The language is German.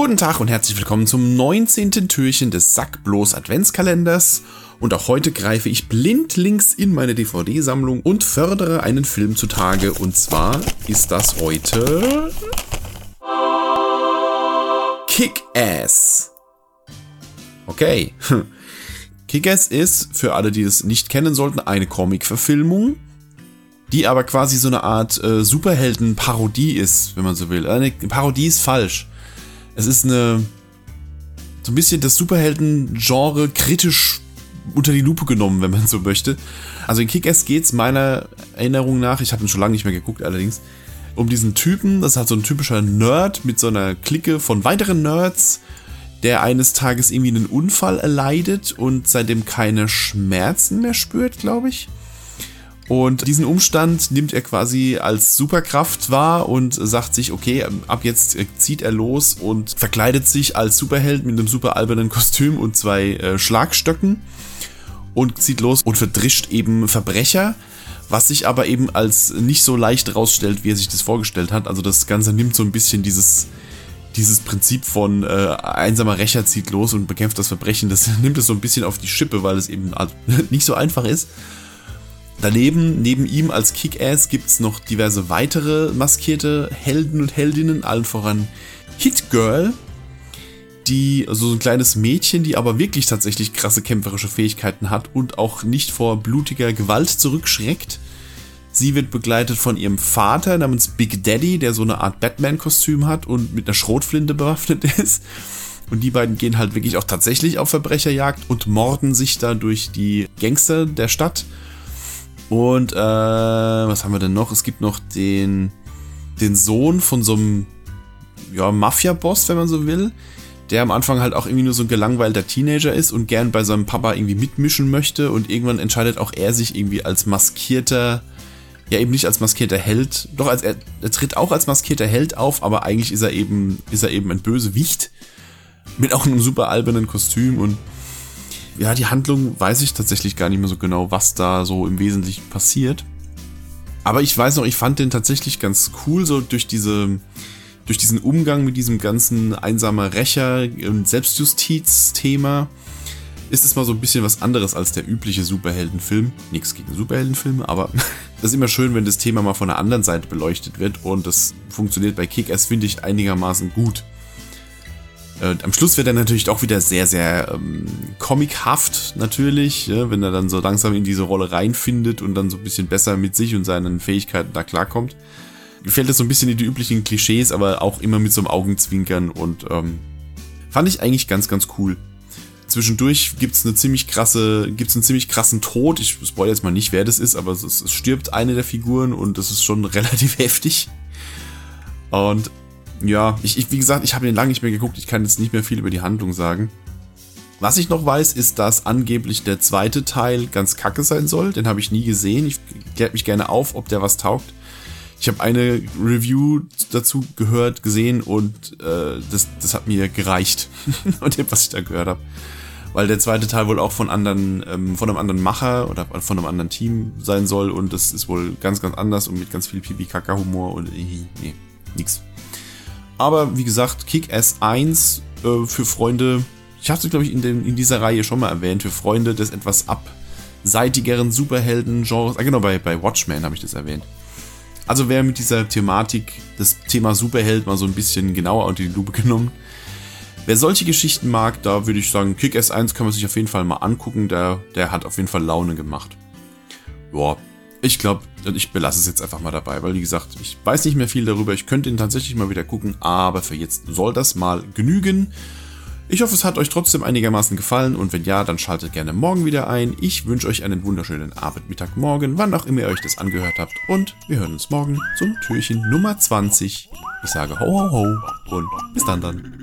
Guten Tag und herzlich willkommen zum 19. Türchen des Sackblos Adventskalenders. Und auch heute greife ich blindlings in meine DVD-Sammlung und fördere einen Film zutage. Und zwar ist das heute Kick-Ass. Okay. Kick-Ass ist, für alle, die es nicht kennen sollten, eine Comic-Verfilmung, die aber quasi so eine Art äh, Superhelden-Parodie ist, wenn man so will. Eine Parodie ist falsch. Es ist eine so ein bisschen das Superhelden-Genre kritisch unter die Lupe genommen, wenn man so möchte. Also in Kick-Ass geht es meiner Erinnerung nach, ich habe ihn schon lange nicht mehr geguckt allerdings, um diesen Typen, das ist halt so ein typischer Nerd mit so einer Clique von weiteren Nerds, der eines Tages irgendwie einen Unfall erleidet und seitdem keine Schmerzen mehr spürt, glaube ich. Und diesen Umstand nimmt er quasi als Superkraft wahr und sagt sich, okay, ab jetzt zieht er los und verkleidet sich als Superheld mit einem super albernen Kostüm und zwei äh, Schlagstöcken und zieht los und verdrischt eben Verbrecher, was sich aber eben als nicht so leicht rausstellt, wie er sich das vorgestellt hat. Also das Ganze nimmt so ein bisschen dieses, dieses Prinzip von äh, einsamer Rächer zieht los und bekämpft das Verbrechen, das nimmt es so ein bisschen auf die Schippe, weil es eben nicht so einfach ist. Daneben, neben ihm als Kick-Ass gibt es noch diverse weitere maskierte Helden und Heldinnen, allen voran Hit Girl, die, also so ein kleines Mädchen, die aber wirklich tatsächlich krasse kämpferische Fähigkeiten hat und auch nicht vor blutiger Gewalt zurückschreckt. Sie wird begleitet von ihrem Vater namens Big Daddy, der so eine Art Batman-Kostüm hat und mit einer Schrotflinte bewaffnet ist. Und die beiden gehen halt wirklich auch tatsächlich auf Verbrecherjagd und morden sich da durch die Gangster der Stadt und äh, was haben wir denn noch? Es gibt noch den, den Sohn von so einem ja, Mafia-Boss, wenn man so will, der am Anfang halt auch irgendwie nur so ein gelangweilter Teenager ist und gern bei seinem Papa irgendwie mitmischen möchte. Und irgendwann entscheidet auch er sich irgendwie als maskierter, ja eben nicht als maskierter Held, doch als er, er tritt auch als maskierter Held auf, aber eigentlich ist er eben, ist er eben ein Bösewicht. Mit auch einem super albernen Kostüm und ja, die Handlung weiß ich tatsächlich gar nicht mehr so genau, was da so im Wesentlichen passiert. Aber ich weiß noch, ich fand den tatsächlich ganz cool, so durch diese, durch diesen Umgang mit diesem ganzen einsamer Rächer und Selbstjustiz-Thema ist es mal so ein bisschen was anderes als der übliche Superheldenfilm. Nichts gegen Superheldenfilme, aber das ist immer schön, wenn das Thema mal von der anderen Seite beleuchtet wird und das funktioniert bei Kick-Ass, finde ich, einigermaßen gut. Äh, am Schluss wird er natürlich auch wieder sehr, sehr ähm, comichaft, natürlich, ja, wenn er dann so langsam in diese Rolle reinfindet und dann so ein bisschen besser mit sich und seinen Fähigkeiten da klarkommt. Gefällt es so ein bisschen in die üblichen Klischees, aber auch immer mit so einem Augenzwinkern und ähm, fand ich eigentlich ganz, ganz cool. Zwischendurch gibt's eine ziemlich krasse, gibt's einen ziemlich krassen Tod. Ich spoilere jetzt mal nicht, wer das ist, aber es, es stirbt eine der Figuren und das ist schon relativ heftig. Und ja, ich, ich wie gesagt, ich habe den lange nicht mehr geguckt. Ich kann jetzt nicht mehr viel über die Handlung sagen. Was ich noch weiß, ist, dass angeblich der zweite Teil ganz kacke sein soll. Den habe ich nie gesehen. Ich kläre mich gerne auf, ob der was taugt. Ich habe eine Review dazu gehört, gesehen und äh, das, das hat mir gereicht und dem, was ich da gehört habe. Weil der zweite Teil wohl auch von anderen, ähm, von einem anderen Macher oder von einem anderen Team sein soll und das ist wohl ganz, ganz anders und mit ganz viel Pipi-Kaka-Humor und äh, nee, nix. Aber wie gesagt, Kick-Ass 1 äh, für Freunde, ich hatte es glaube ich in, den, in dieser Reihe schon mal erwähnt, für Freunde des etwas abseitigeren Superhelden-Genres. Ah genau, bei, bei Watchmen habe ich das erwähnt. Also wer mit dieser Thematik, das Thema Superheld mal so ein bisschen genauer unter die Lupe genommen. Wer solche Geschichten mag, da würde ich sagen, Kick-Ass 1 kann man sich auf jeden Fall mal angucken. Der, der hat auf jeden Fall Laune gemacht. Boah, ich glaube, ich belasse es jetzt einfach mal dabei, weil wie gesagt, ich weiß nicht mehr viel darüber. Ich könnte ihn tatsächlich mal wieder gucken, aber für jetzt soll das mal genügen. Ich hoffe, es hat euch trotzdem einigermaßen gefallen und wenn ja, dann schaltet gerne morgen wieder ein. Ich wünsche euch einen wunderschönen Abend, Mittag, Morgen, wann auch immer ihr euch das angehört habt und wir hören uns morgen zum Türchen Nummer 20. Ich sage ho ho ho und bis dann dann.